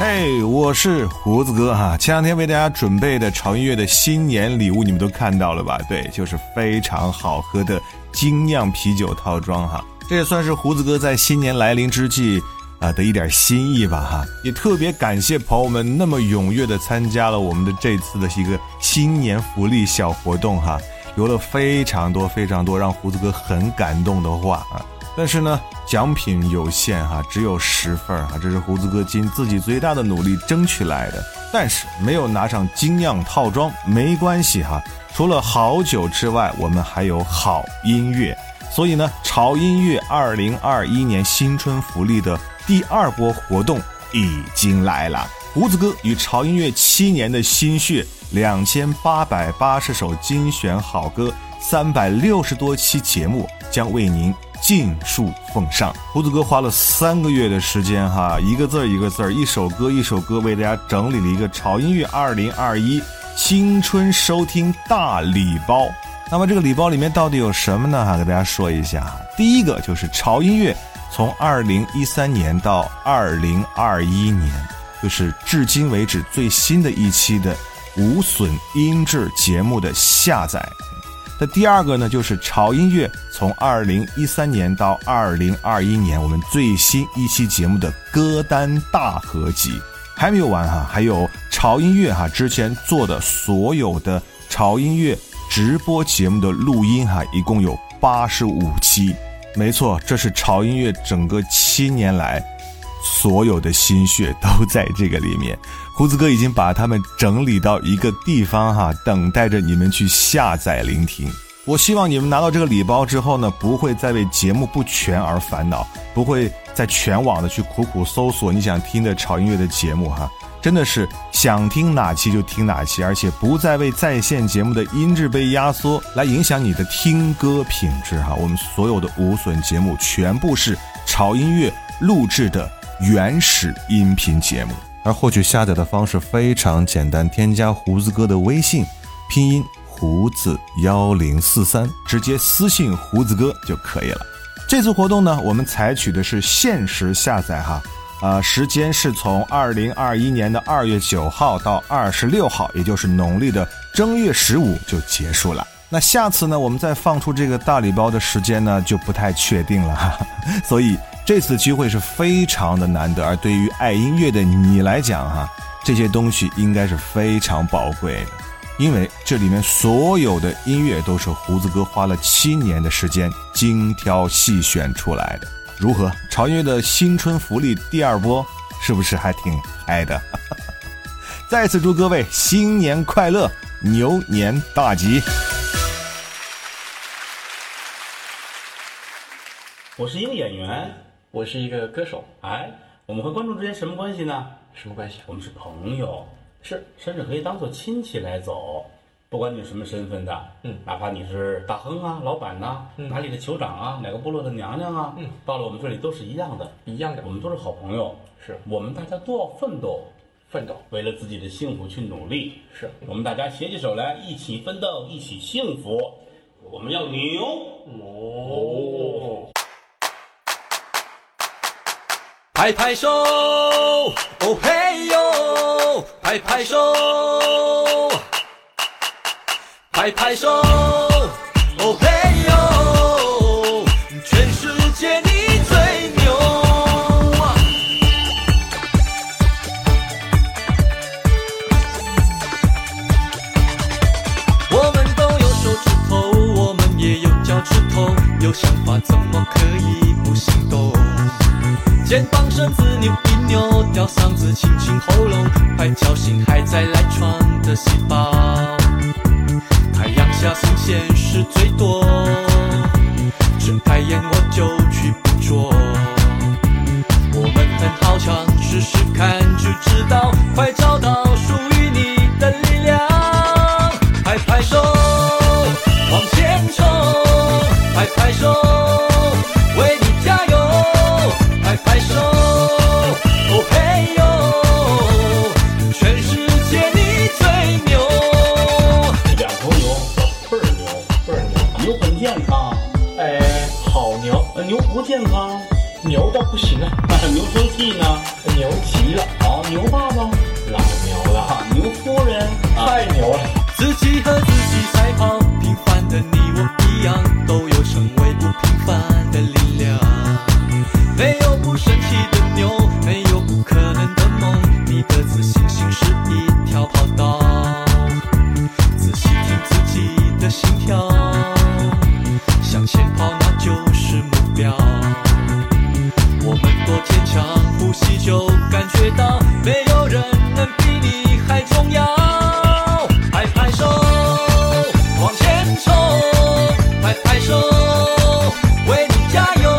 嘿，我是胡子哥哈。前两天为大家准备的潮音乐的新年礼物，你们都看到了吧？对，就是非常好喝的精酿啤酒套装哈。这也算是胡子哥在新年来临之际啊的一点心意吧哈。也特别感谢朋友们那么踊跃的参加了我们的这次的一个新年福利小活动哈，留了非常多非常多让胡子哥很感动的话啊。但是呢，奖品有限哈，只有十份哈，这是胡子哥尽自己最大的努力争取来的。但是没有拿上精酿套装没关系哈，除了好酒之外，我们还有好音乐。所以呢，潮音乐二零二一年新春福利的第二波活动已经来了。胡子哥与潮音乐七年的心血，两千八百八十首精选好歌，三百六十多期节目将为您。尽数奉上，胡子哥花了三个月的时间，哈，一个字儿一个字儿，一首歌一首歌，为大家整理了一个潮音乐二零二一青春收听大礼包。那么这个礼包里面到底有什么呢？哈，给大家说一下。第一个就是潮音乐从二零一三年到二零二一年，就是至今为止最新的一期的无损音质节目的下载。那第二个呢，就是潮音乐从二零一三年到二零二一年，我们最新一期节目的歌单大合集。还没有完哈，还有潮音乐哈之前做的所有的潮音乐直播节目的录音哈，一共有八十五期，没错，这是潮音乐整个七年来所有的心血都在这个里面。胡子哥已经把它们整理到一个地方哈，等待着你们去下载聆听。我希望你们拿到这个礼包之后呢，不会再为节目不全而烦恼，不会再全网的去苦苦搜索你想听的潮音乐的节目哈。真的是想听哪期就听哪期，而且不再为在线节目的音质被压缩来影响你的听歌品质哈。我们所有的无损节目全部是潮音乐录制的原始音频节目。而获取下载的方式非常简单，添加胡子哥的微信，拼音胡子幺零四三，直接私信胡子哥就可以了。这次活动呢，我们采取的是限时下载哈，啊，时间是从二零二一年的二月九号到二十六号，也就是农历的正月十五就结束了。那下次呢，我们再放出这个大礼包的时间呢，就不太确定了哈，所以。这次机会是非常的难得，而对于爱音乐的你来讲，哈，这些东西应该是非常宝贵的，因为这里面所有的音乐都是胡子哥花了七年的时间精挑细选出来的。如何？潮音乐的新春福利第二波是不是还挺嗨的？再次祝各位新年快乐，牛年大吉！我是一个演员。我是一个歌手，哎，我们和观众之间什么关系呢？什么关系？我们是朋友，是，甚至可以当做亲戚来走。不管你是什么身份的，嗯，哪怕你是大亨啊、老板呐，哪里的酋长啊、哪个部落的娘娘啊，嗯，到了我们这里都是一样的，一样的，我们都是好朋友。是我们大家都要奋斗，奋斗，为了自己的幸福去努力。是我们大家携起手来，一起奋斗，一起幸福。我们要牛哦。拍拍手，哦嘿呦，拍拍手，拍拍手，哦嘿呦，扭，吊嗓子清清喉咙，快叫醒还在赖床的细胞。太阳下新鲜事最多，健康，牛。到不健康，牛倒不行啊，牛生气呢？牛急了，好，牛爸爸，老牛了，啊，牛夫人，太牛了。自己和自己赛跑，平凡的你我一样，都有成为不平凡的力量。没有不生气的牛，没有不可能的梦。你的自信心是一条跑道，手为你加油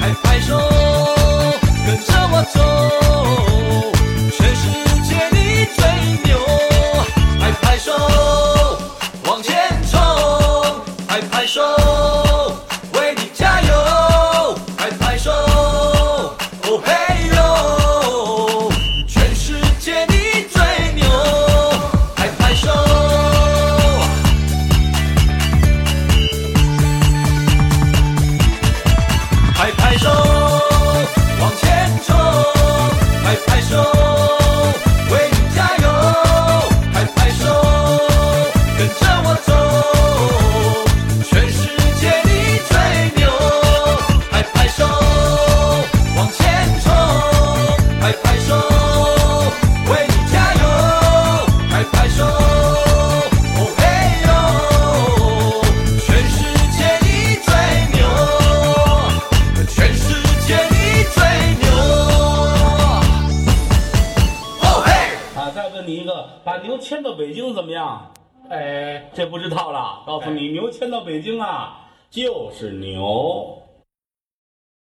拍拍手跟着我走全世界你最牛拍拍手往前冲拍拍手。把牛牵到北京怎么样？哎，这不知道了，告诉你，牛牵到北京啊，就是牛。